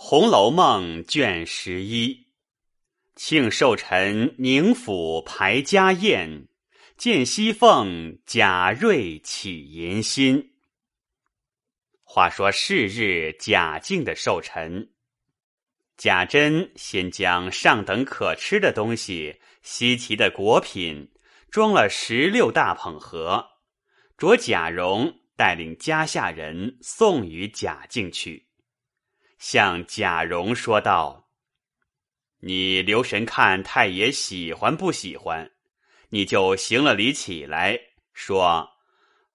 红楼梦》卷十一，庆寿辰宁府排家宴，见西凤贾瑞起淫心。话说是日贾敬的寿辰，贾珍先将上等可吃的东西、稀奇的果品装了十六大捧盒，着贾蓉带领家下人送与贾敬去，向贾蓉说道：“你留神看太爷喜欢不喜欢，你就行了礼起来，说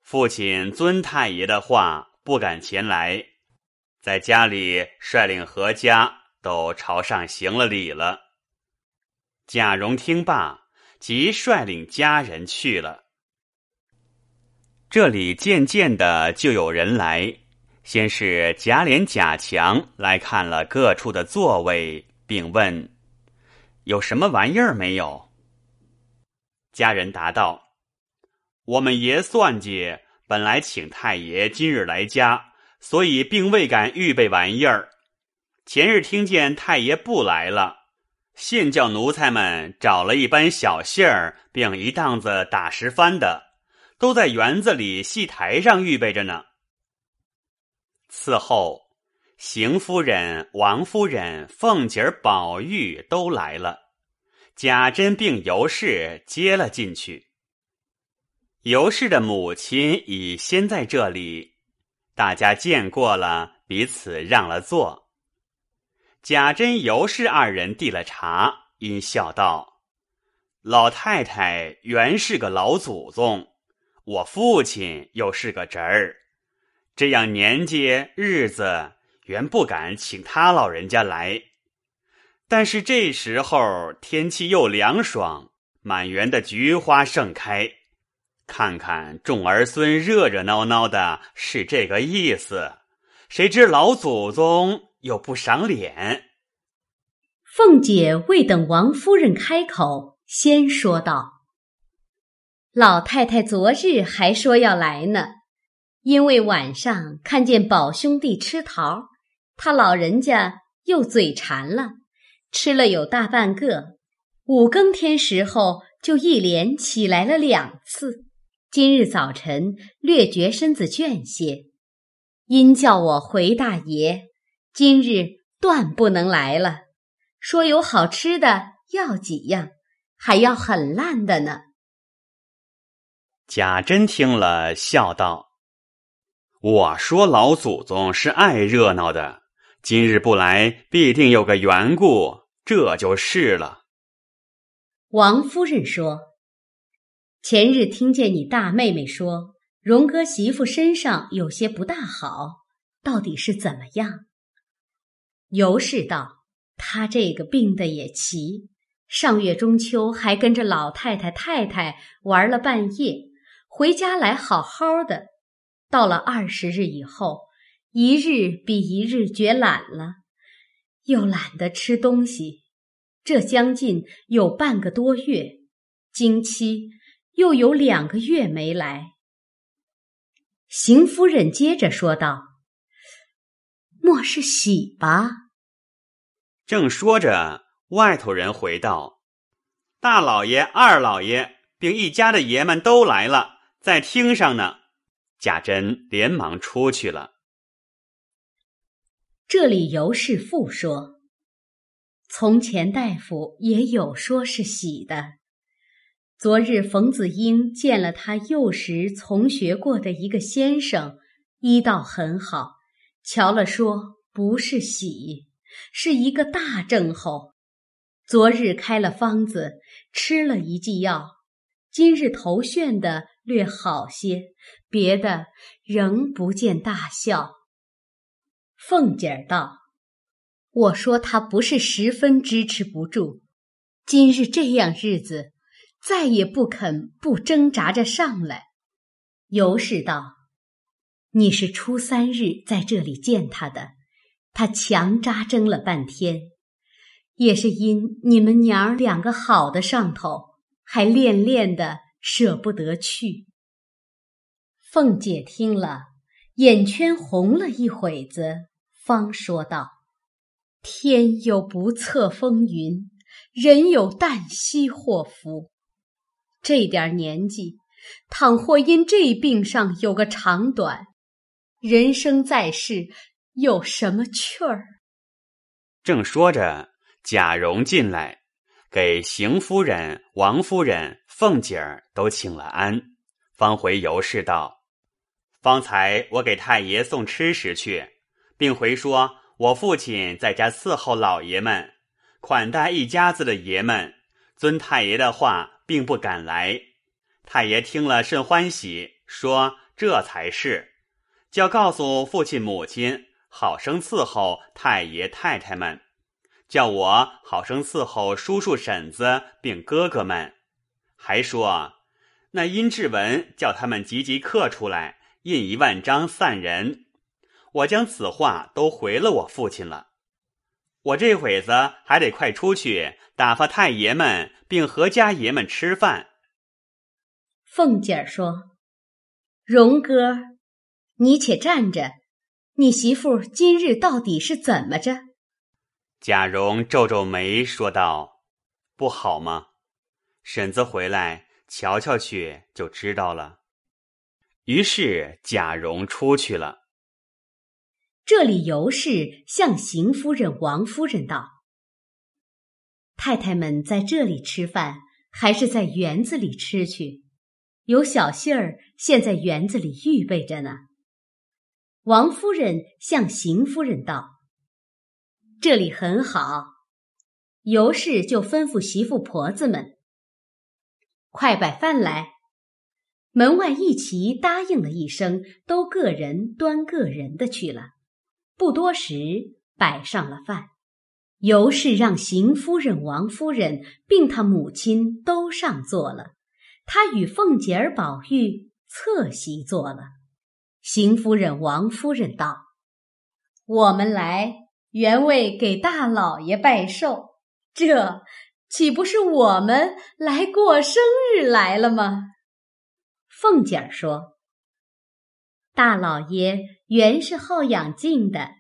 父亲尊太爷的话。”不敢前来，在家里率领何家都朝上行了礼了。贾蓉听罢，即率领家人去了。这里渐渐的就有人来，先是贾琏、贾强来看了各处的座位，并问有什么玩意儿没有。家人答道：“我们爷算计。”本来请太爷今日来家，所以并未敢预备玩意儿。前日听见太爷不来了，现叫奴才们找了一班小杏儿，并一档子打石番的，都在园子里戏台上预备着呢。伺候，邢夫人、王夫人、凤姐儿、宝玉都来了，贾珍并尤氏接了进去。尤氏的母亲已先在这里，大家见过了，彼此让了座。贾珍、尤氏二人递了茶，因笑道：“老太太原是个老祖宗，我父亲又是个侄儿，这样年纪日子，原不敢请他老人家来。但是这时候天气又凉爽，满园的菊花盛开。”看看众儿孙热热闹闹的，是这个意思。谁知老祖宗又不赏脸。凤姐未等王夫人开口，先说道：“老太太昨日还说要来呢，因为晚上看见宝兄弟吃桃，他老人家又嘴馋了，吃了有大半个。五更天时候就一连起来了两次。”今日早晨略觉身子倦些，因叫我回大爷，今日断不能来了。说有好吃的要几样，还要很烂的呢。贾珍听了，笑道：“我说老祖宗是爱热闹的，今日不来，必定有个缘故，这就是了。”王夫人说。前日听见你大妹妹说，荣哥媳妇身上有些不大好，到底是怎么样？尤氏道：“他这个病的也奇，上月中秋还跟着老太太太太玩了半夜，回家来好好的，到了二十日以后，一日比一日觉懒了，又懒得吃东西，这将近有半个多月，经期。”又有两个月没来，邢夫人接着说道：“莫是喜吧？”正说着，外头人回道：“大老爷、二老爷并一家的爷们都来了，在厅上呢。”贾珍连忙出去了。这里尤氏妇说：“从前大夫也有说是喜的。”昨日冯子英见了他幼时从学过的一个先生，医道很好，瞧了说不是喜，是一个大症候。昨日开了方子，吃了一剂药，今日头眩的略好些，别的仍不见大笑。凤姐儿道：“我说他不是十分支持不住，今日这样日子。”再也不肯不挣扎着上来。尤氏道：“你是初三日在这里见他的，他强扎挣了半天，也是因你们娘儿两个好的上头，还恋恋的舍不得去。”凤姐听了，眼圈红了一会子，方说道：“天有不测风云，人有旦夕祸福。这点年纪，倘或因这病上有个长短，人生在世有什么趣儿？正说着，贾蓉进来，给邢夫人、王夫人、凤姐儿都请了安，方回尤氏道：“方才我给太爷送吃食去，并回说我父亲在家伺候老爷们，款待一家子的爷们，遵太爷的话，并不敢来。太爷听了甚欢喜，说这才是，叫告诉父亲母亲。”好生伺候太爷太太们，叫我好生伺候叔叔婶子并哥哥们，还说那殷志文叫他们急急刻出来，印一万张散人。我将此话都回了我父亲了。我这会子还得快出去打发太爷们并何家爷们吃饭。凤姐儿说：“荣哥，你且站着。”你媳妇今日到底是怎么着？贾蓉皱皱眉说道：“不好吗？婶子回来瞧瞧去，就知道了。”于是贾蓉出去了。这里尤氏向邢夫人、王夫人道：“太太们在这里吃饭，还是在园子里吃去？有小杏儿现在园子里预备着呢。”王夫人向邢夫人道：“这里很好。”尤氏就吩咐媳妇婆子们：“快摆饭来。”门外一齐答应了一声，都各人端各人的去了。不多时，摆上了饭。尤氏让邢夫人、王夫人并他母亲都上座了，他与凤姐儿、宝玉侧席坐了。邢夫人、王夫人道：“我们来原为给大老爷拜寿，这岂不是我们来过生日来了吗？”凤姐儿说：“大老爷原是好养静的，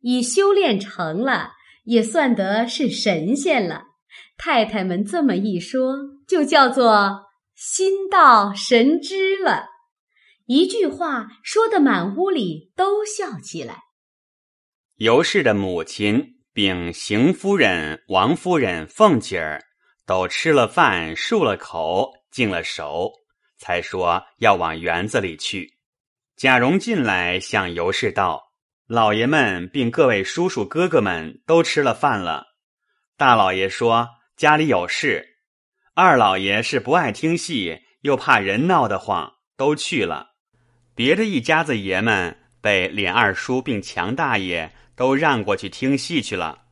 已修炼成了，也算得是神仙了。太太们这么一说，就叫做心到神知了。”一句话说的满屋里都笑起来。尤氏的母亲并邢夫人、王夫人、凤姐儿都吃了饭，漱了口，净了手，才说要往园子里去。贾蓉进来向尤氏道：“老爷们并各位叔叔哥哥们都吃了饭了。大老爷说家里有事，二老爷是不爱听戏，又怕人闹得慌，都去了。”别的一家子爷们被琏二叔并强大爷都让过去听戏去了。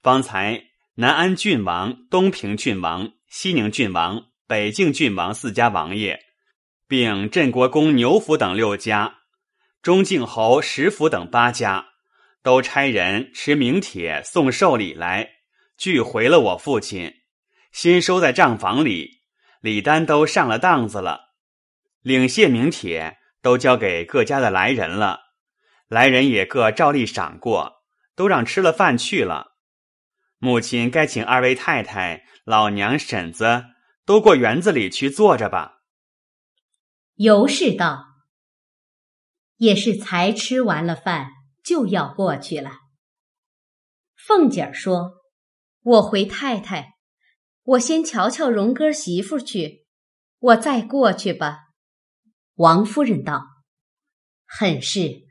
方才南安郡王、东平郡王、西宁郡王、北境郡王四家王爷，并镇国公牛府等六家，中靖侯石府等八家，都差人持名帖送寿礼来，俱回了我父亲，先收在账房里，礼单都上了当子了，领谢名帖。都交给各家的来人了，来人也各照例赏过，都让吃了饭去了。母亲该请二位太太、老娘、婶子都过园子里去坐着吧。尤氏道：“也是才吃完了饭，就要过去了。”凤姐儿说：“我回太太，我先瞧瞧荣哥媳妇去，我再过去吧。”王夫人道：“很是，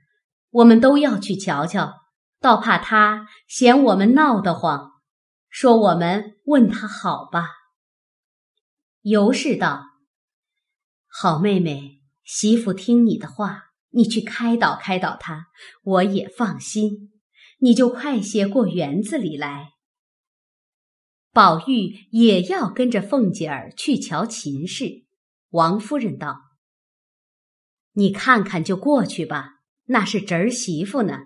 我们都要去瞧瞧，倒怕他嫌我们闹得慌，说我们问他好吧。”尤氏道：“好妹妹，媳妇听你的话，你去开导开导他，我也放心。你就快些过园子里来。”宝玉也要跟着凤姐儿去瞧秦氏。王夫人道。你看看就过去吧，那是侄儿媳妇呢。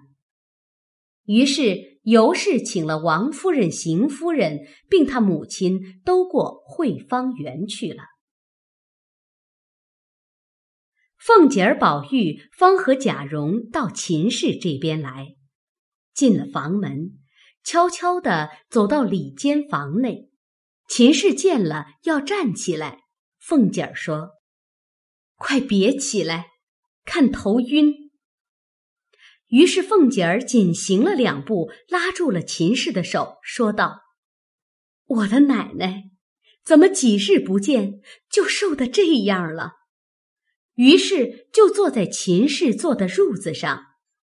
于是尤氏请了王夫人、邢夫人，并他母亲都过惠芳园去了。凤姐儿、宝玉方和贾蓉到秦氏这边来，进了房门，悄悄地走到里间房内。秦氏见了，要站起来。凤姐儿说：“快别起来，看头晕。”于是凤姐儿紧行了两步，拉住了秦氏的手，说道：“我的奶奶，怎么几日不见就瘦得这样了？”于是就坐在秦氏坐的褥子上，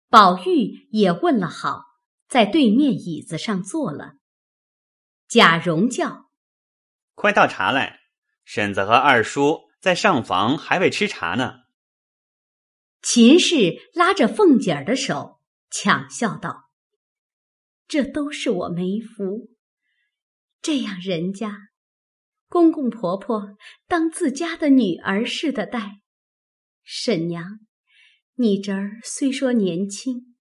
宝玉也问了好，在对面椅子上坐了。贾蓉叫：“快倒茶来，婶子和二叔在上房还未吃茶呢。”秦氏拉着凤姐儿的手，抢笑道：“这都是我没福，这样人家，公公婆婆当自家的女儿似的待。婶娘，你侄儿虽说年轻，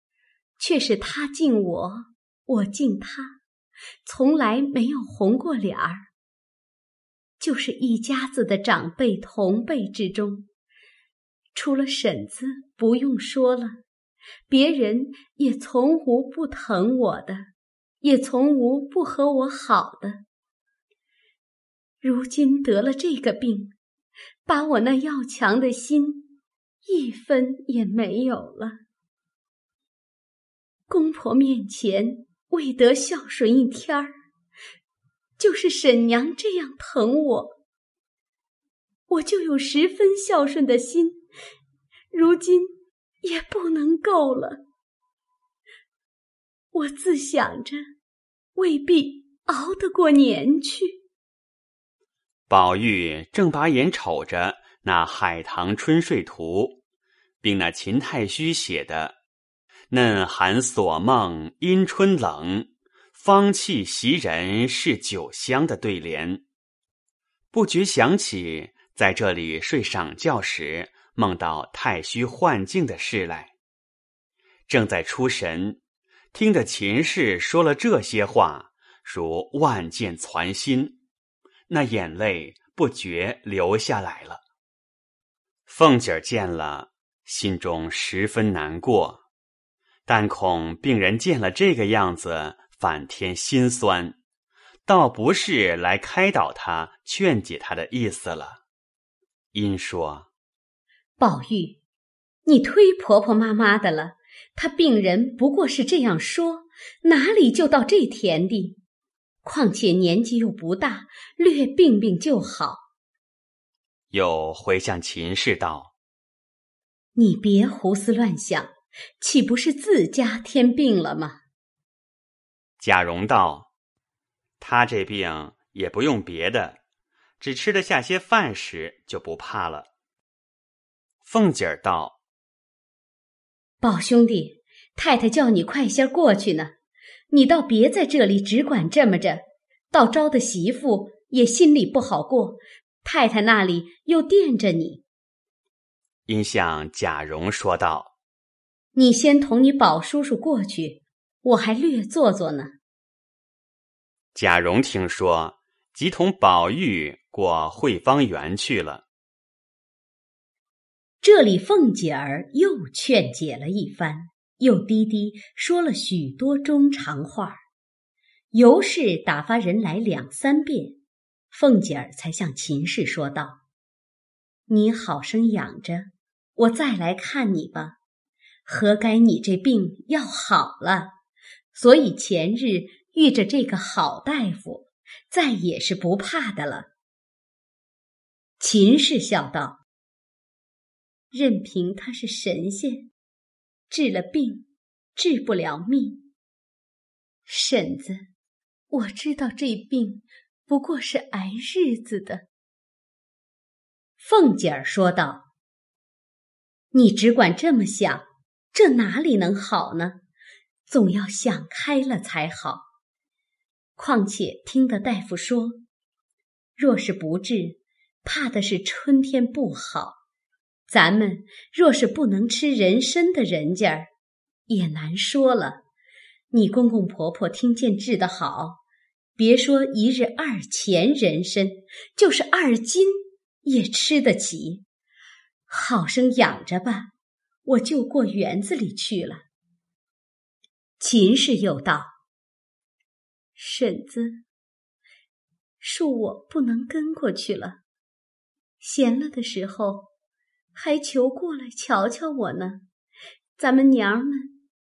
却是他敬我，我敬他，从来没有红过脸儿。就是一家子的长辈同辈之中。”除了婶子不用说了，别人也从无不疼我的，也从无不和我好的。如今得了这个病，把我那要强的心一分也没有了。公婆面前未得孝顺一天儿，就是婶娘这样疼我，我就有十分孝顺的心。如今也不能够了，我自想着未必熬得过年去。宝玉正把眼瞅着那《海棠春睡图》，并那秦太虚写的“嫩寒锁梦因春冷，芳气袭人是酒香”的对联，不觉想起在这里睡晌觉时。梦到太虚幻境的事来，正在出神，听得秦氏说了这些话，如万箭攒心，那眼泪不觉流下来了。凤姐儿见了，心中十分难过，但恐病人见了这个样子，反添心酸，倒不是来开导他、劝解他的意思了，因说。宝玉，你忒婆婆妈妈的了。他病人不过是这样说，哪里就到这田地？况且年纪又不大，略病病就好。又回向秦氏道：“你别胡思乱想，岂不是自家添病了吗？”贾蓉道：“他这病也不用别的，只吃得下些饭食，就不怕了。”凤姐儿道：“宝兄弟，太太叫你快些过去呢，你倒别在这里只管这么着，到招的媳妇也心里不好过。太太那里又惦着你。”因向贾蓉说道：“你先同你宝叔叔过去，我还略坐坐呢。”贾蓉听说，即同宝玉过惠芳园去了。这里凤姐儿又劝解了一番，又低低说了许多中长话，尤氏打发人来两三遍，凤姐儿才向秦氏说道：“你好生养着，我再来看你吧。何该你这病要好了，所以前日遇着这个好大夫，再也是不怕的了。”秦氏笑道。任凭他是神仙，治了病，治不了命。婶子，我知道这病不过是挨日子的。凤姐儿说道：“你只管这么想，这哪里能好呢？总要想开了才好。况且听得大夫说，若是不治，怕的是春天不好。”咱们若是不能吃人参的人家，也难说了。你公公婆婆听见治得好，别说一日二钱人参，就是二斤也吃得起。好生养着吧，我就过园子里去了。秦氏又道：“婶子，恕我不能跟过去了。闲了的时候，还求过来瞧瞧我呢。咱们娘儿们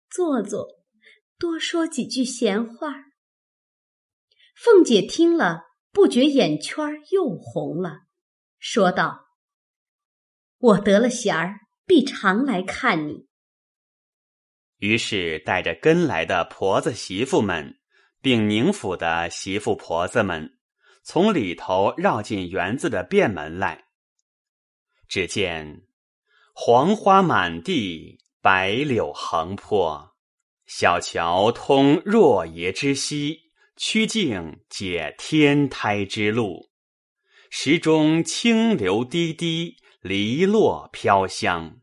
坐坐，多说几句闲话。凤姐听了，不觉眼圈又红了，说道：“我得了闲儿，必常来看你。”于是带着跟来的婆子媳妇们，并宁府的媳妇婆子们，从里头绕进园子的便门来。只见黄花满地，白柳横坡，小桥通若耶之溪，曲径解天台之路。石中清流滴滴，篱落飘香。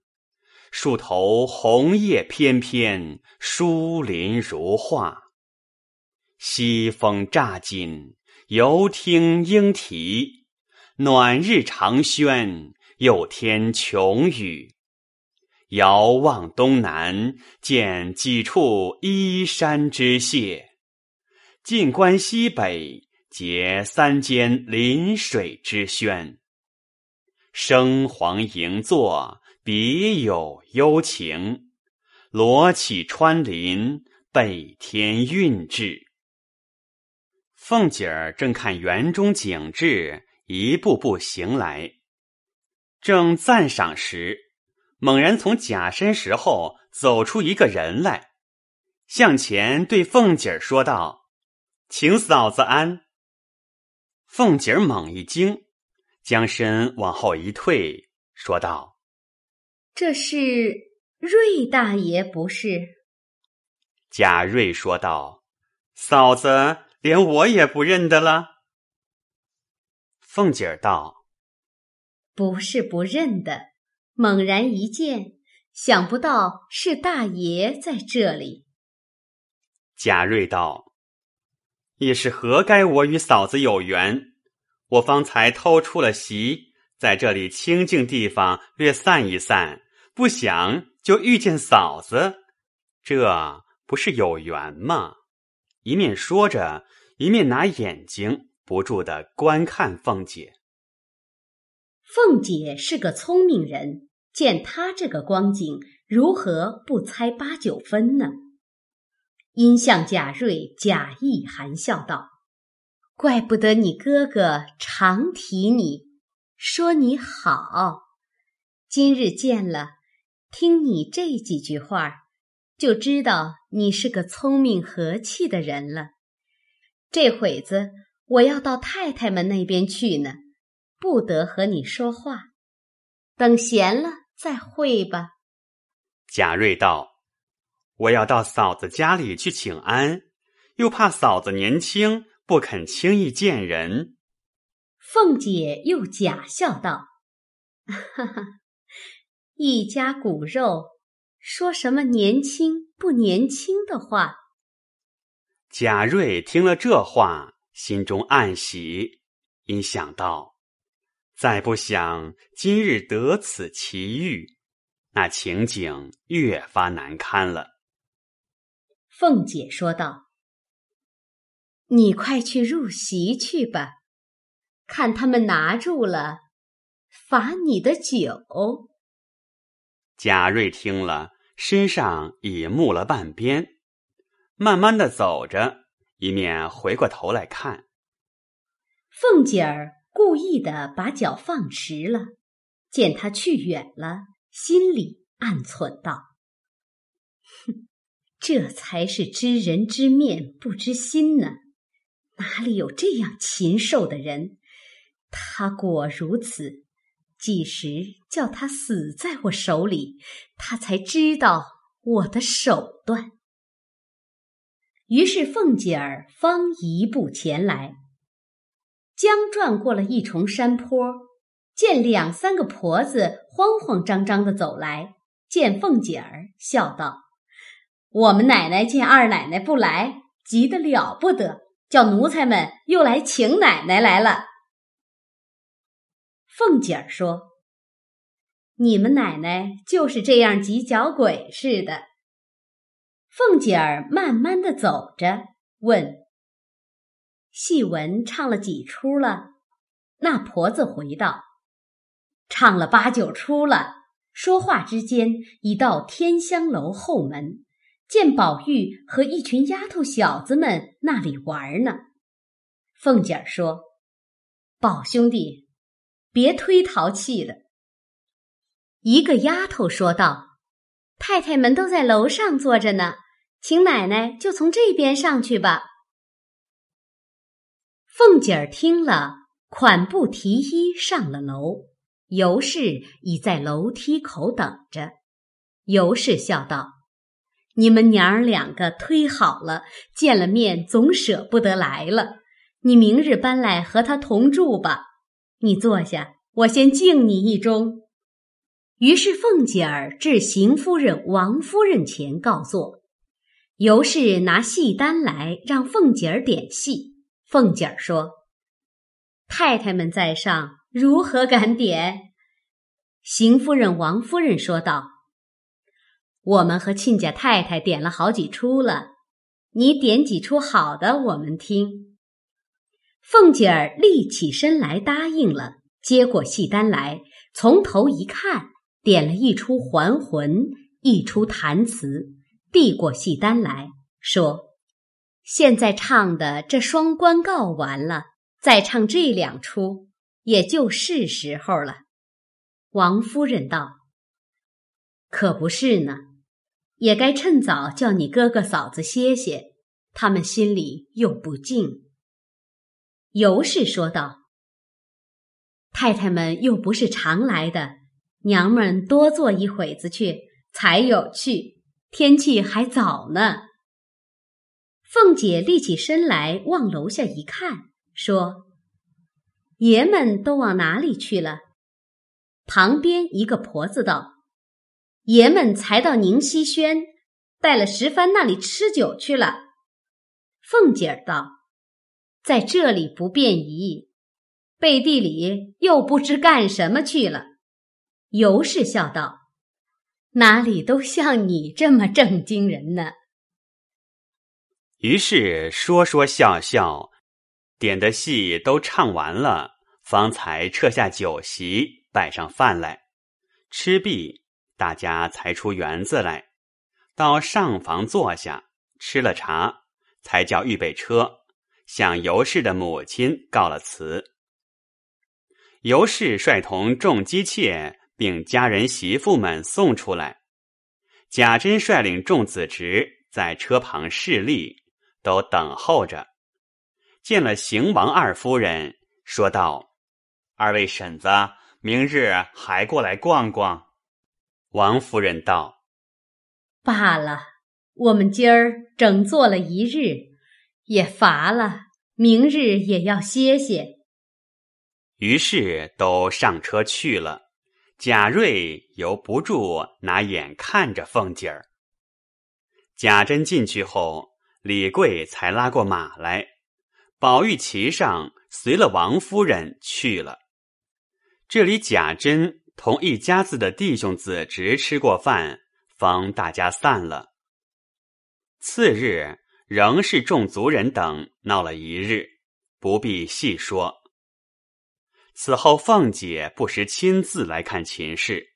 树头红叶翩翩，疏林如画。西风乍紧，犹听莺啼。暖日长轩。又添琼宇，遥望东南，见几处依山之榭；近观西北，结三间临水之轩。生黄迎坐，别有幽情；罗绮穿林，倍添韵致。凤姐儿正看园中景致，一步步行来。正赞赏时，猛然从假山石后走出一个人来，向前对凤姐儿说道：“请嫂子安。”凤姐儿猛一惊，将身往后一退，说道：“这是瑞大爷不是？”贾瑞说道：“嫂子连我也不认得了。”凤姐儿道。不是不认得，猛然一见，想不到是大爷在这里。贾瑞道：“也是何该，我与嫂子有缘。我方才偷出了席，在这里清静地方略散一散，不想就遇见嫂子，这不是有缘吗？”一面说着，一面拿眼睛不住的观看凤姐。凤姐是个聪明人，见他这个光景，如何不猜八九分呢？因向贾瑞假意含笑道：“怪不得你哥哥常提你，说你好。今日见了，听你这几句话，就知道你是个聪明和气的人了。这会子我要到太太们那边去呢。”不得和你说话，等闲了再会吧。贾瑞道：“我要到嫂子家里去请安，又怕嫂子年轻，不肯轻易见人。”凤姐又假笑道：“哈哈，一家骨肉，说什么年轻不年轻的话？”贾瑞听了这话，心中暗喜，因想到。再不想今日得此奇遇，那情景越发难堪了。凤姐说道：“你快去入席去吧，看他们拿住了，罚你的酒。”贾瑞听了，身上已木了半边，慢慢的走着，一面回过头来看凤姐儿。故意的把脚放迟了，见他去远了，心里暗忖道：“哼，这才是知人知面不知心呢！哪里有这样禽兽的人？他果如此，几时叫他死在我手里，他才知道我的手段。”于是凤姐儿方一步前来。将转过了一重山坡，见两三个婆子慌慌张张的走来，见凤姐儿，笑道：“我们奶奶见二奶奶不来，急得了不得，叫奴才们又来请奶奶来了。”凤姐儿说：“你们奶奶就是这样急脚鬼似的。”凤姐儿慢慢的走着，问。戏文唱了几出了？”那婆子回道：“唱了八九出了。”说话之间，已到天香楼后门，见宝玉和一群丫头小子们那里玩呢。凤姐儿说：“宝兄弟，别忒淘气了。”一个丫头说道：“太太们都在楼上坐着呢，请奶奶就从这边上去吧。”凤姐儿听了，款步提衣上了楼。尤氏已在楼梯口等着。尤氏笑道：“你们娘儿两个忒好了，见了面总舍不得来了。你明日搬来和他同住吧。你坐下，我先敬你一盅。”于是凤姐儿至邢夫人、王夫人前告座。尤氏拿戏单来，让凤姐儿点戏。凤姐儿说：“太太们在上。”如何敢点？邢夫人、王夫人说道：“我们和亲家太太点了好几出了，你点几出好的，我们听。”凤姐儿立起身来答应了，接过戏单来，从头一看，点了一出还魂，一出弹词，递过戏单来说：“现在唱的这双关告完了，再唱这两出。”也就是时候了，王夫人道：“可不是呢，也该趁早叫你哥哥嫂子歇歇，他们心里又不静。”尤氏说道：“太太们又不是常来的，娘们多坐一会子去才有趣。天气还早呢。”凤姐立起身来，往楼下一看，说。爷们都往哪里去了？旁边一个婆子道：“爷们才到宁熙轩，带了石帆那里吃酒去了。”凤姐儿道：“在这里不便宜，背地里又不知干什么去了。”尤氏笑道：“哪里都像你这么正经人呢。”于是说说笑笑。点的戏都唱完了，方才撤下酒席，摆上饭来。吃毕，大家才出园子来，到上房坐下，吃了茶，才叫预备车，向尤氏的母亲告了辞。尤氏率同众姬妾并家人媳妇们送出来，贾珍率领众子侄在车旁侍立，都等候着。见了邢王二夫人，说道：“二位婶子，明日还过来逛逛。”王夫人道：“罢了，我们今儿整坐了一日，也乏了，明日也要歇歇。”于是都上车去了。贾瑞由不住拿眼看着凤姐儿。贾珍进去后，李贵才拉过马来。宝玉骑上，随了王夫人去了。这里贾珍同一家子的弟兄子侄吃过饭，方大家散了。次日仍是众族人等闹了一日，不必细说。此后凤姐不时亲自来看秦氏，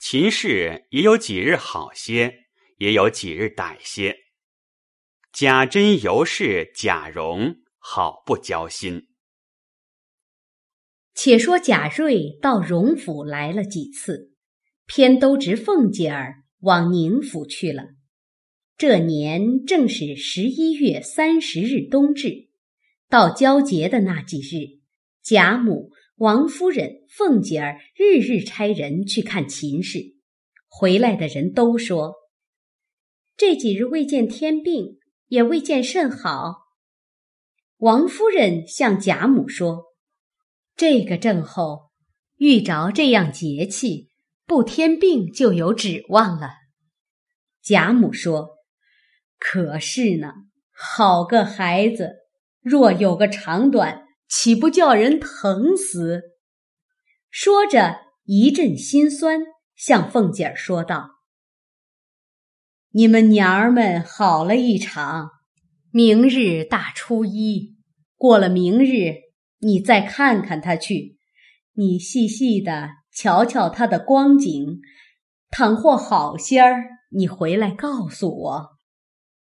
秦氏也有几日好些，也有几日歹些。贾珍、尤氏、贾蓉。好不交心。且说贾瑞到荣府来了几次，偏都值凤姐儿往宁府去了。这年正是十一月三十日冬至，到交节的那几日，贾母、王夫人、凤姐儿日日差人去看秦氏，回来的人都说，这几日未见天病，也未见甚好。王夫人向贾母说：“这个症候遇着这样节气，不添病就有指望了。”贾母说：“可是呢，好个孩子，若有个长短，岂不叫人疼死？”说着一阵心酸，向凤姐儿说道：“你们娘儿们好了一场。”明日大初一，过了明日，你再看看他去，你细细的瞧瞧他的光景。倘或好些儿，你回来告诉我。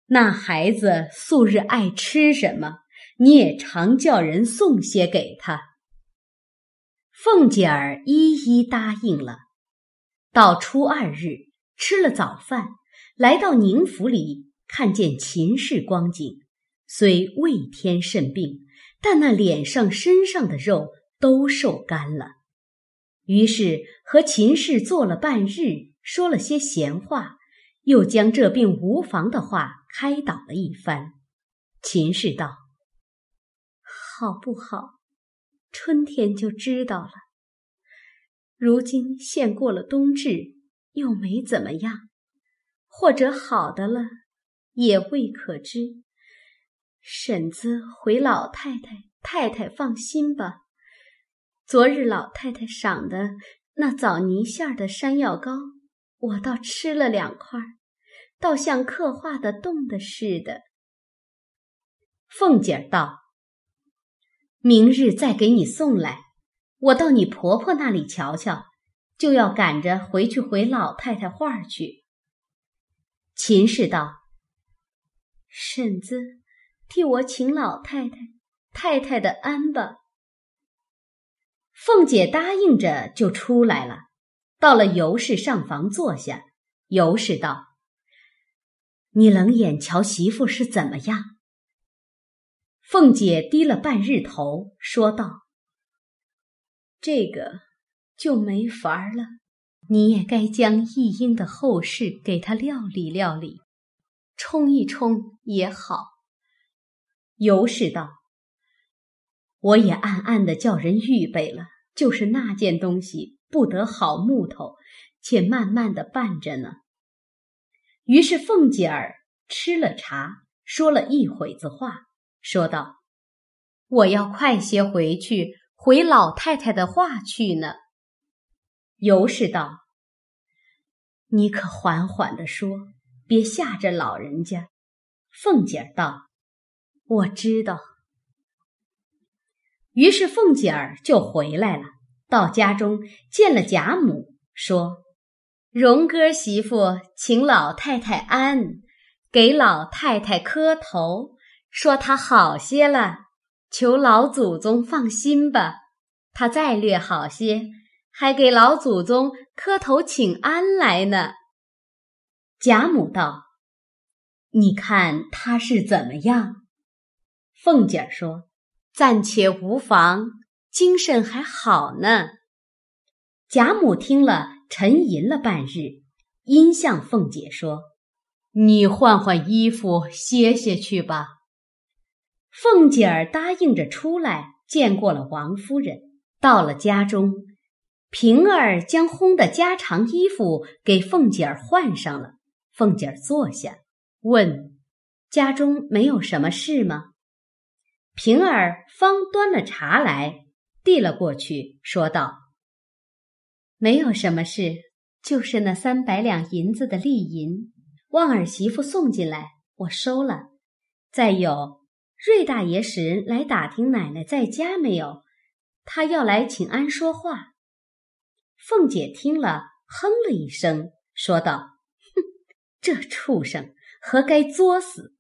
那孩子素日爱吃什么，你也常叫人送些给他。凤姐儿一一答应了。到初二日，吃了早饭，来到宁府里，看见秦氏光景，虽未添甚病，但那脸上、身上的肉都瘦干了。于是和秦氏坐了半日，说了些闲话，又将这病无妨的话开导了一番。秦氏道：“好不好？春天就知道了。如今现过了冬至，又没怎么样，或者好的了，也未可知。婶子回老太太、太太放心吧。”昨日老太太赏的那枣泥馅的山药糕，我倒吃了两块，倒像刻画的冻的似的。凤姐儿道：“明日再给你送来，我到你婆婆那里瞧瞧，就要赶着回去回老太太话去。”秦氏道：“婶子，替我请老太太、太太的安吧。”凤姐答应着，就出来了。到了尤氏上房坐下，尤氏道：“你冷眼瞧媳妇是怎么样？”凤姐低了半日头，说道：“这个就没法儿了。你也该将一英的后事给他料理料理，冲一冲也好。”尤氏道。我也暗暗的叫人预备了，就是那件东西不得好木头，且慢慢的办着呢。于是凤姐儿吃了茶，说了一会子话，说道：“我要快些回去回老太太的话去呢。”尤氏道：“你可缓缓的说，别吓着老人家。”凤姐儿道：“我知道。”于是凤姐儿就回来了，到家中见了贾母，说：“荣哥媳妇请老太太安，给老太太磕头，说她好些了，求老祖宗放心吧。她再略好些，还给老祖宗磕头请安来呢。”贾母道：“你看她是怎么样？”凤姐儿说。暂且无妨，精神还好呢。贾母听了，沉吟了半日，因向凤姐说：“你换换衣服，歇歇去吧。”凤姐儿答应着出来，见过了王夫人。到了家中，平儿将烘的家常衣服给凤姐儿换上了。凤姐儿坐下，问：“家中没有什么事吗？”平儿方端了茶来，递了过去，说道：“没有什么事，就是那三百两银子的利银，旺儿媳妇送进来，我收了。再有，瑞大爷使人来打听奶奶在家没有，他要来请安说话。”凤姐听了，哼了一声，说道：“哼，这畜生何该作死？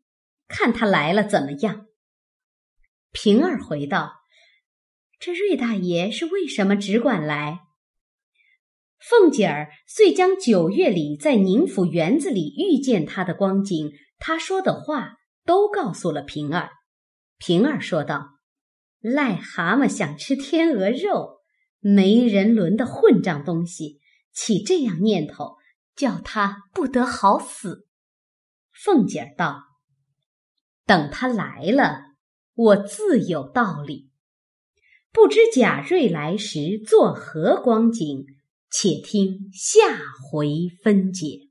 看他来了怎么样？”平儿回道：“这瑞大爷是为什么只管来？”凤姐儿遂将九月里在宁府园子里遇见他的光景，他说的话都告诉了平儿。平儿说道：“癞蛤蟆想吃天鹅肉，没人伦的混账东西，起这样念头，叫他不得好死。”凤姐儿道：“等他来了。”我自有道理，不知贾瑞来时作何光景，且听下回分解。